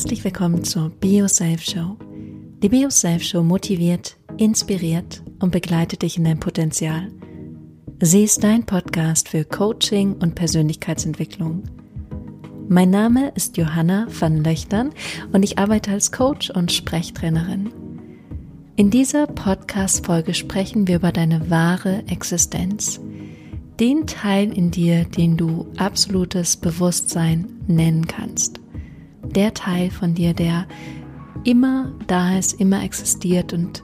Herzlich willkommen zur Bio Self Show. Die Bio Self Show motiviert, inspiriert und begleitet dich in dein Potenzial. Sie ist dein Podcast für Coaching und Persönlichkeitsentwicklung. Mein Name ist Johanna van Löchtern und ich arbeite als Coach und Sprechtrainerin. In dieser Podcast-Folge sprechen wir über deine wahre Existenz. Den Teil in dir, den du absolutes Bewusstsein nennen kannst der Teil von dir, der immer da ist, immer existiert und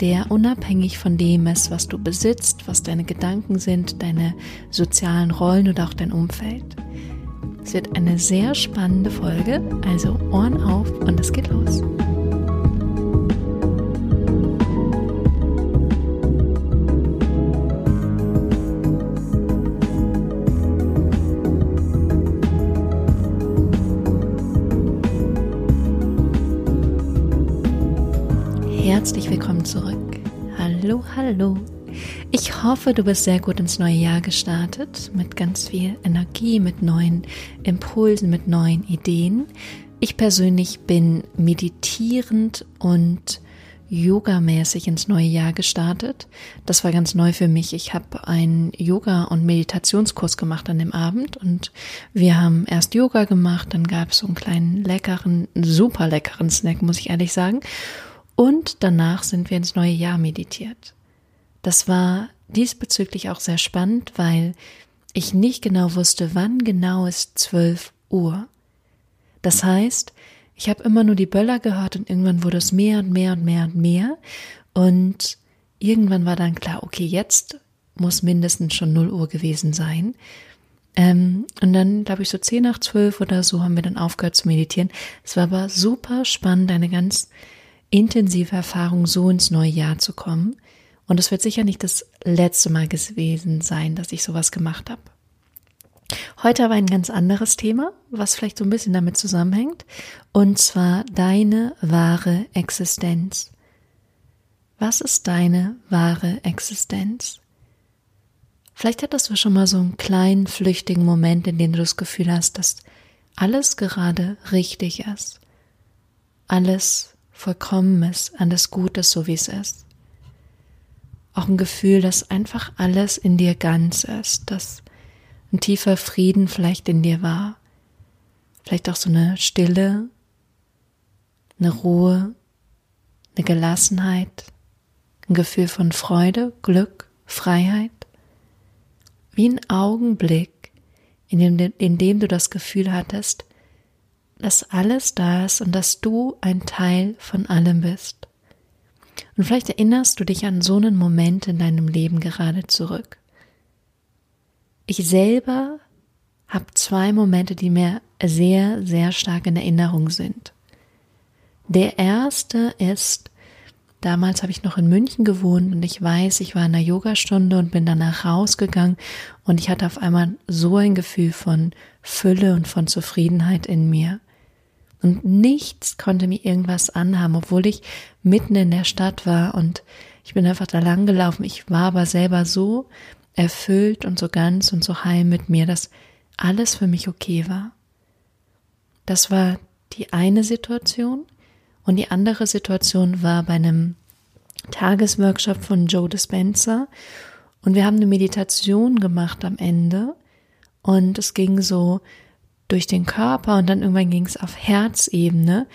der unabhängig von dem ist, was du besitzt, was deine Gedanken sind, deine sozialen Rollen oder auch dein Umfeld. Es wird eine sehr spannende Folge, also Ohren auf und es geht los. Herzlich willkommen zurück. Hallo, hallo. Ich hoffe, du bist sehr gut ins neue Jahr gestartet, mit ganz viel Energie, mit neuen Impulsen, mit neuen Ideen. Ich persönlich bin meditierend und yogamäßig ins neue Jahr gestartet. Das war ganz neu für mich. Ich habe einen Yoga- und Meditationskurs gemacht an dem Abend und wir haben erst Yoga gemacht, dann gab es so einen kleinen leckeren, super leckeren Snack, muss ich ehrlich sagen. Und danach sind wir ins neue Jahr meditiert. Das war diesbezüglich auch sehr spannend, weil ich nicht genau wusste, wann genau ist 12 Uhr. Das heißt, ich habe immer nur die Böller gehört und irgendwann wurde es mehr und mehr und mehr und mehr. Und irgendwann war dann klar, okay, jetzt muss mindestens schon 0 Uhr gewesen sein. Ähm, und dann, glaube ich, so 10 nach 12 oder so haben wir dann aufgehört zu meditieren. Es war aber super spannend, eine ganz intensive Erfahrung, so ins neue Jahr zu kommen. Und es wird sicher nicht das letzte Mal gewesen sein, dass ich sowas gemacht habe. Heute aber ein ganz anderes Thema, was vielleicht so ein bisschen damit zusammenhängt, und zwar deine wahre Existenz. Was ist deine wahre Existenz? Vielleicht hattest du schon mal so einen kleinen, flüchtigen Moment, in dem du das Gefühl hast, dass alles gerade richtig ist. Alles Vollkommenes, an das Gutes, so wie es ist. Auch ein Gefühl, dass einfach alles in dir ganz ist, dass ein tiefer Frieden vielleicht in dir war. Vielleicht auch so eine Stille, eine Ruhe, eine Gelassenheit, ein Gefühl von Freude, Glück, Freiheit. Wie ein Augenblick, in dem, in dem du das Gefühl hattest, dass alles da ist und dass du ein Teil von allem bist. Und vielleicht erinnerst du dich an so einen Moment in deinem Leben gerade zurück. Ich selber habe zwei Momente, die mir sehr, sehr stark in Erinnerung sind. Der erste ist, damals habe ich noch in München gewohnt und ich weiß, ich war in einer Yogastunde und bin danach rausgegangen und ich hatte auf einmal so ein Gefühl von Fülle und von Zufriedenheit in mir. Und nichts konnte mir irgendwas anhaben, obwohl ich mitten in der Stadt war und ich bin einfach da lang gelaufen. Ich war aber selber so erfüllt und so ganz und so heil mit mir, dass alles für mich okay war. Das war die eine Situation. Und die andere Situation war bei einem Tagesworkshop von Joe Dispenza. Und wir haben eine Meditation gemacht am Ende. Und es ging so durch den Körper und dann irgendwann ging es auf Herzebene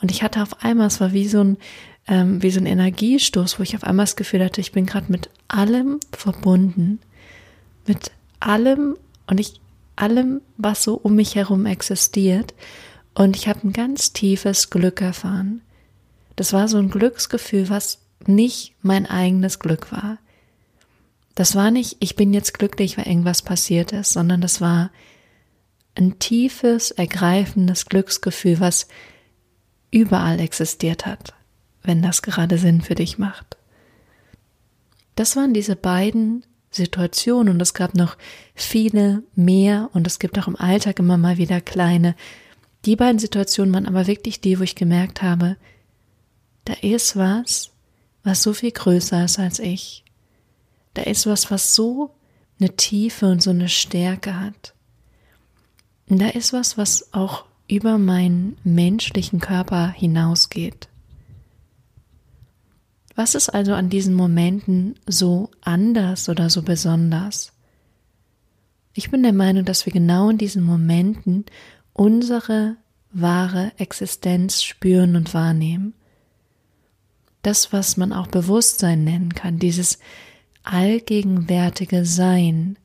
und ich hatte auf einmal, es war wie so ein ähm, wie so ein Energiestoß, wo ich auf einmal das Gefühl hatte, ich bin gerade mit allem verbunden, mit allem und ich allem, was so um mich herum existiert und ich habe ein ganz tiefes Glück erfahren. Das war so ein Glücksgefühl, was nicht mein eigenes Glück war. Das war nicht, ich bin jetzt glücklich, weil irgendwas passiert ist, sondern das war, ein tiefes, ergreifendes Glücksgefühl, was überall existiert hat, wenn das gerade Sinn für dich macht. Das waren diese beiden Situationen und es gab noch viele mehr und es gibt auch im Alltag immer mal wieder kleine. Die beiden Situationen waren aber wirklich die, wo ich gemerkt habe, da ist was, was so viel größer ist als ich. Da ist was, was so eine Tiefe und so eine Stärke hat. Da ist was, was auch über meinen menschlichen Körper hinausgeht. Was ist also an diesen Momenten so anders oder so besonders? Ich bin der Meinung, dass wir genau in diesen Momenten unsere wahre Existenz spüren und wahrnehmen. Das, was man auch Bewusstsein nennen kann, dieses allgegenwärtige Sein,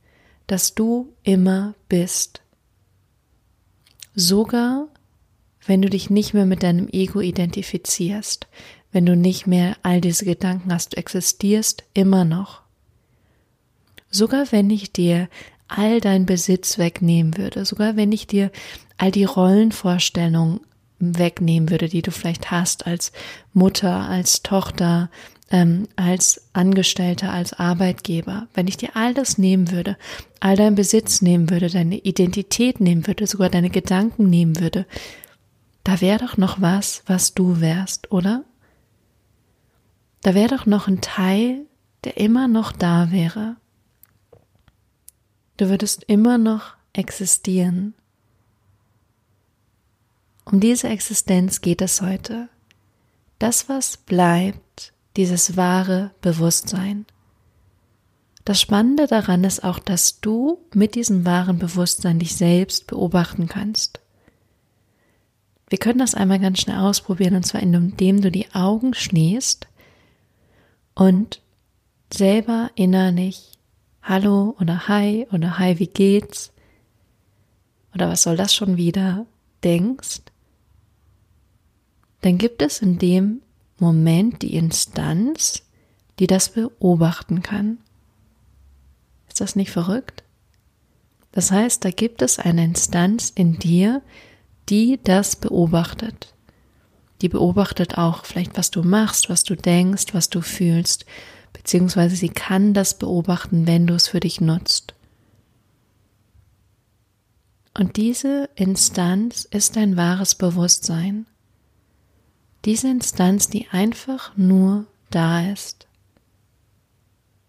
das du immer bist. Sogar wenn du dich nicht mehr mit deinem Ego identifizierst, wenn du nicht mehr all diese Gedanken hast, du existierst immer noch. Sogar wenn ich dir all dein Besitz wegnehmen würde, sogar wenn ich dir all die Rollenvorstellungen wegnehmen würde, die du vielleicht hast als Mutter, als Tochter, ähm, als Angestellter, als Arbeitgeber, wenn ich dir all das nehmen würde, all dein Besitz nehmen würde, deine Identität nehmen würde, sogar deine Gedanken nehmen würde, da wäre doch noch was, was du wärst, oder? Da wäre doch noch ein Teil, der immer noch da wäre. Du würdest immer noch existieren. Um diese Existenz geht es heute. Das, was bleibt, dieses wahre Bewusstsein. Das Spannende daran ist auch, dass du mit diesem wahren Bewusstsein dich selbst beobachten kannst. Wir können das einmal ganz schnell ausprobieren, und zwar indem du die Augen schließt und selber innerlich Hallo oder Hi oder Hi, wie geht's? Oder was soll das schon wieder? denkst, dann gibt es in dem Moment die Instanz, die das beobachten kann. Ist das nicht verrückt? Das heißt, da gibt es eine Instanz in dir, die das beobachtet. Die beobachtet auch vielleicht, was du machst, was du denkst, was du fühlst, beziehungsweise sie kann das beobachten, wenn du es für dich nutzt. Und diese Instanz ist dein wahres Bewusstsein. Diese Instanz, die einfach nur da ist.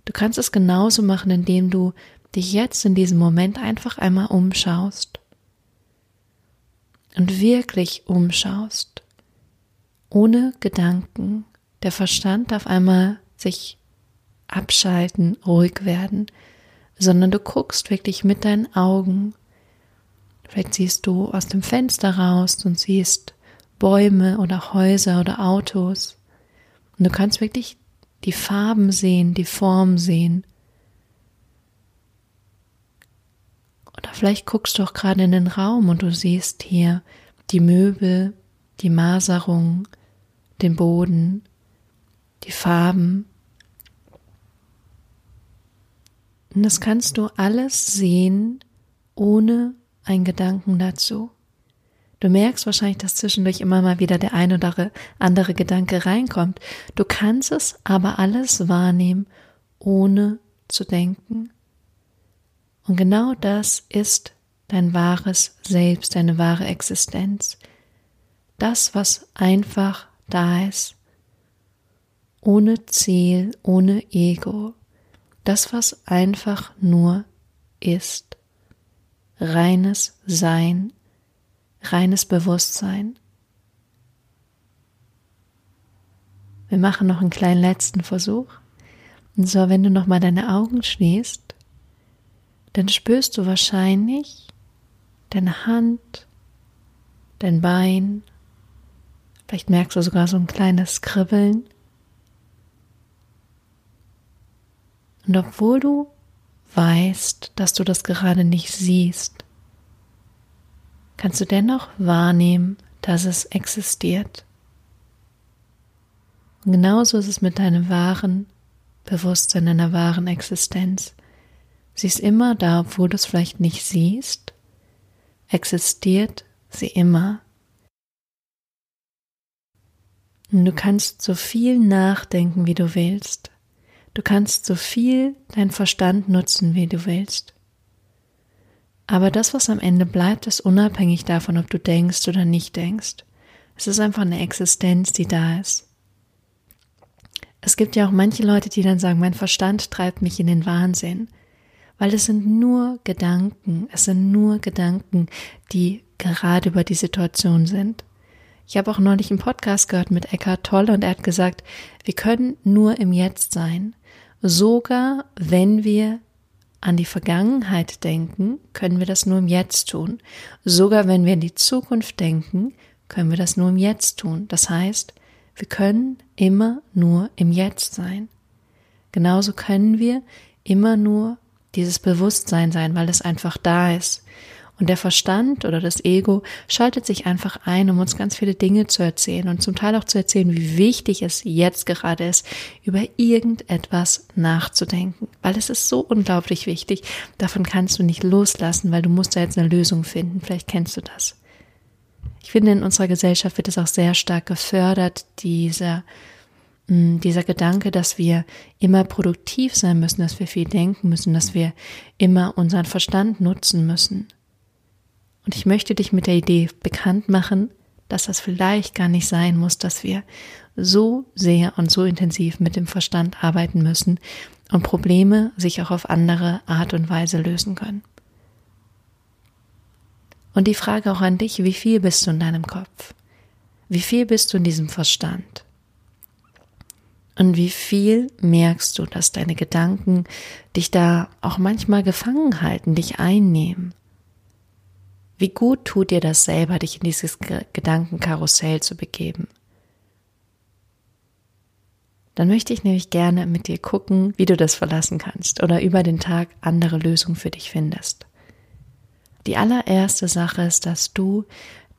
Du kannst es genauso machen, indem du dich jetzt in diesem Moment einfach einmal umschaust und wirklich umschaust, ohne Gedanken. Der Verstand darf einmal sich abschalten, ruhig werden, sondern du guckst wirklich mit deinen Augen. Vielleicht siehst du aus dem Fenster raus und siehst Bäume oder Häuser oder Autos. Und du kannst wirklich die Farben sehen, die Form sehen. Oder vielleicht guckst du auch gerade in den Raum und du siehst hier die Möbel, die Maserung, den Boden, die Farben. Und das kannst du alles sehen, ohne einen Gedanken dazu. Du merkst wahrscheinlich, dass zwischendurch immer mal wieder der ein oder andere Gedanke reinkommt. Du kannst es aber alles wahrnehmen, ohne zu denken. Und genau das ist dein wahres Selbst, deine wahre Existenz. Das, was einfach da ist, ohne Ziel, ohne Ego. Das, was einfach nur ist. Reines Sein, reines Bewusstsein. Wir machen noch einen kleinen letzten Versuch. Und zwar, wenn du nochmal deine Augen schließt dann spürst du wahrscheinlich deine Hand, dein Bein, vielleicht merkst du sogar so ein kleines Kribbeln. Und obwohl du weißt, dass du das gerade nicht siehst, kannst du dennoch wahrnehmen, dass es existiert. Und genauso ist es mit deinem wahren Bewusstsein, deiner wahren Existenz. Sie ist immer da, obwohl du es vielleicht nicht siehst, existiert sie immer. Und du kannst so viel nachdenken, wie du willst. Du kannst so viel dein Verstand nutzen, wie du willst. Aber das, was am Ende bleibt, ist unabhängig davon, ob du denkst oder nicht denkst. Es ist einfach eine Existenz, die da ist. Es gibt ja auch manche Leute, die dann sagen, mein Verstand treibt mich in den Wahnsinn weil es sind nur Gedanken, es sind nur Gedanken, die gerade über die Situation sind. Ich habe auch neulich einen Podcast gehört mit Eckhart Tolle und er hat gesagt, wir können nur im Jetzt sein. Sogar wenn wir an die Vergangenheit denken, können wir das nur im Jetzt tun. Sogar wenn wir in die Zukunft denken, können wir das nur im Jetzt tun. Das heißt, wir können immer nur im Jetzt sein. Genauso können wir immer nur dieses Bewusstsein sein, weil es einfach da ist. Und der Verstand oder das Ego schaltet sich einfach ein, um uns ganz viele Dinge zu erzählen und zum Teil auch zu erzählen, wie wichtig es jetzt gerade ist, über irgendetwas nachzudenken. Weil es ist so unglaublich wichtig. Davon kannst du nicht loslassen, weil du musst da jetzt eine Lösung finden. Vielleicht kennst du das. Ich finde, in unserer Gesellschaft wird es auch sehr stark gefördert, dieser mm, dieser Gedanke, dass wir immer produktiv sein müssen, dass wir viel denken müssen, dass wir immer unseren Verstand nutzen müssen. Und ich möchte dich mit der Idee bekannt machen, dass das vielleicht gar nicht sein muss, dass wir so sehr und so intensiv mit dem Verstand arbeiten müssen und Probleme sich auch auf andere Art und Weise lösen können. Und die Frage auch an dich, wie viel bist du in deinem Kopf? Wie viel bist du in diesem Verstand? Und wie viel merkst du, dass deine Gedanken dich da auch manchmal gefangen halten, dich einnehmen? Wie gut tut dir das selber, dich in dieses Gedankenkarussell zu begeben? Dann möchte ich nämlich gerne mit dir gucken, wie du das verlassen kannst oder über den Tag andere Lösungen für dich findest. Die allererste Sache ist, dass du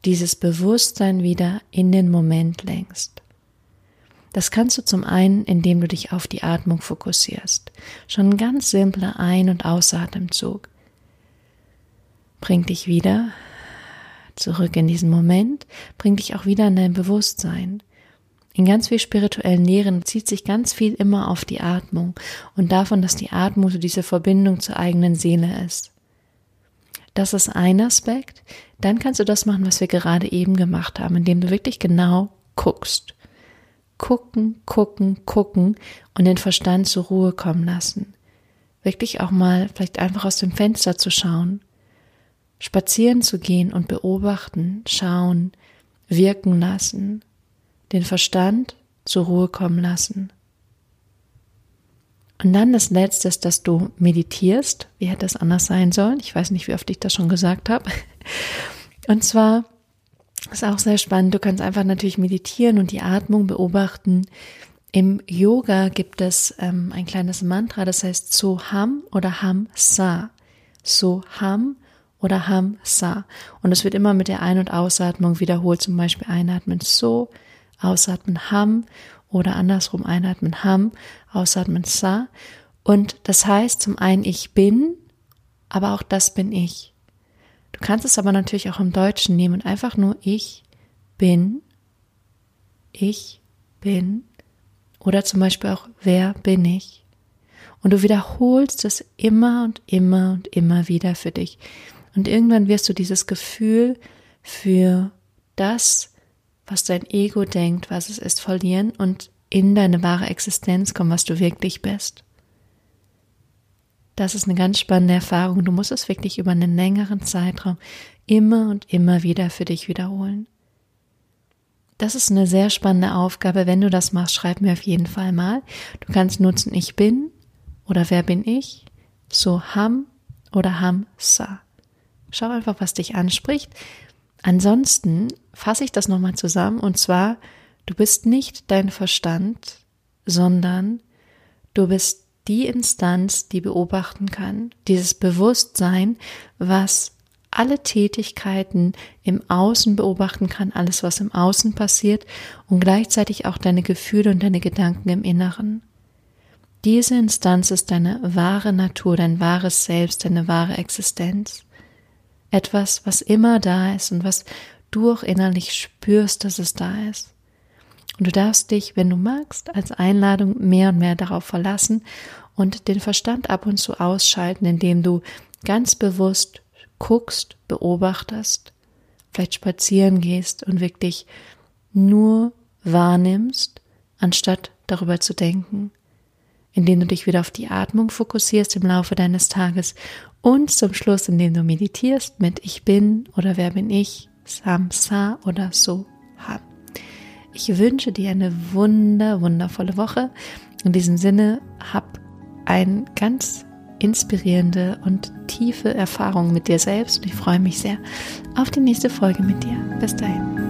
dieses Bewusstsein wieder in den Moment lenkst. Das kannst du zum einen, indem du dich auf die Atmung fokussierst. Schon ein ganz simpler Ein- und Ausatemzug bringt dich wieder zurück in diesen Moment, bringt dich auch wieder in dein Bewusstsein. In ganz viel spirituellen Lehren zieht sich ganz viel immer auf die Atmung und davon, dass die Atmung so diese Verbindung zur eigenen Seele ist. Das ist ein Aspekt. Dann kannst du das machen, was wir gerade eben gemacht haben, indem du wirklich genau guckst. Gucken, gucken, gucken und den Verstand zur Ruhe kommen lassen. Wirklich auch mal vielleicht einfach aus dem Fenster zu schauen spazieren zu gehen und beobachten, schauen, wirken lassen, den Verstand zur Ruhe kommen lassen. Und dann das Letzte ist, dass du meditierst. Wie hätte das anders sein sollen? Ich weiß nicht, wie oft ich das schon gesagt habe. Und zwar ist auch sehr spannend. Du kannst einfach natürlich meditieren und die Atmung beobachten. Im Yoga gibt es ähm, ein kleines Mantra, das heißt Soham oder Ham Sa. Soham oder Ham Sa. Und es wird immer mit der Ein- und Ausatmung wiederholt, zum Beispiel einatmen So, ausatmen Ham oder andersrum einatmen Ham, ausatmen Sa. Und das heißt zum einen ich bin, aber auch das bin ich. Du kannst es aber natürlich auch im Deutschen nehmen und einfach nur ich bin, ich bin oder zum Beispiel auch wer bin ich. Und du wiederholst es immer und immer und immer wieder für dich. Und irgendwann wirst du dieses Gefühl für das, was dein Ego denkt, was es ist, verlieren und in deine wahre Existenz kommen, was du wirklich bist. Das ist eine ganz spannende Erfahrung. Du musst es wirklich über einen längeren Zeitraum immer und immer wieder für dich wiederholen. Das ist eine sehr spannende Aufgabe. Wenn du das machst, schreib mir auf jeden Fall mal. Du kannst nutzen ich bin oder wer bin ich, so ham oder ham sa. Schau einfach, was dich anspricht. Ansonsten fasse ich das nochmal zusammen und zwar, du bist nicht dein Verstand, sondern du bist die Instanz, die beobachten kann, dieses Bewusstsein, was alle Tätigkeiten im Außen beobachten kann, alles, was im Außen passiert und gleichzeitig auch deine Gefühle und deine Gedanken im Inneren. Diese Instanz ist deine wahre Natur, dein wahres Selbst, deine wahre Existenz etwas, was immer da ist und was du auch innerlich spürst, dass es da ist. Und du darfst dich, wenn du magst, als Einladung mehr und mehr darauf verlassen und den Verstand ab und zu ausschalten, indem du ganz bewusst guckst, beobachtest, vielleicht spazieren gehst und wirklich nur wahrnimmst, anstatt darüber zu denken. Indem du dich wieder auf die Atmung fokussierst im Laufe deines Tages und zum Schluss, indem du meditierst mit Ich bin oder Wer bin ich, Samsa oder So haben. Ich wünsche dir eine wunder, wundervolle Woche. In diesem Sinne, hab ein ganz inspirierende und tiefe Erfahrung mit dir selbst. Und ich freue mich sehr auf die nächste Folge mit dir. Bis dahin.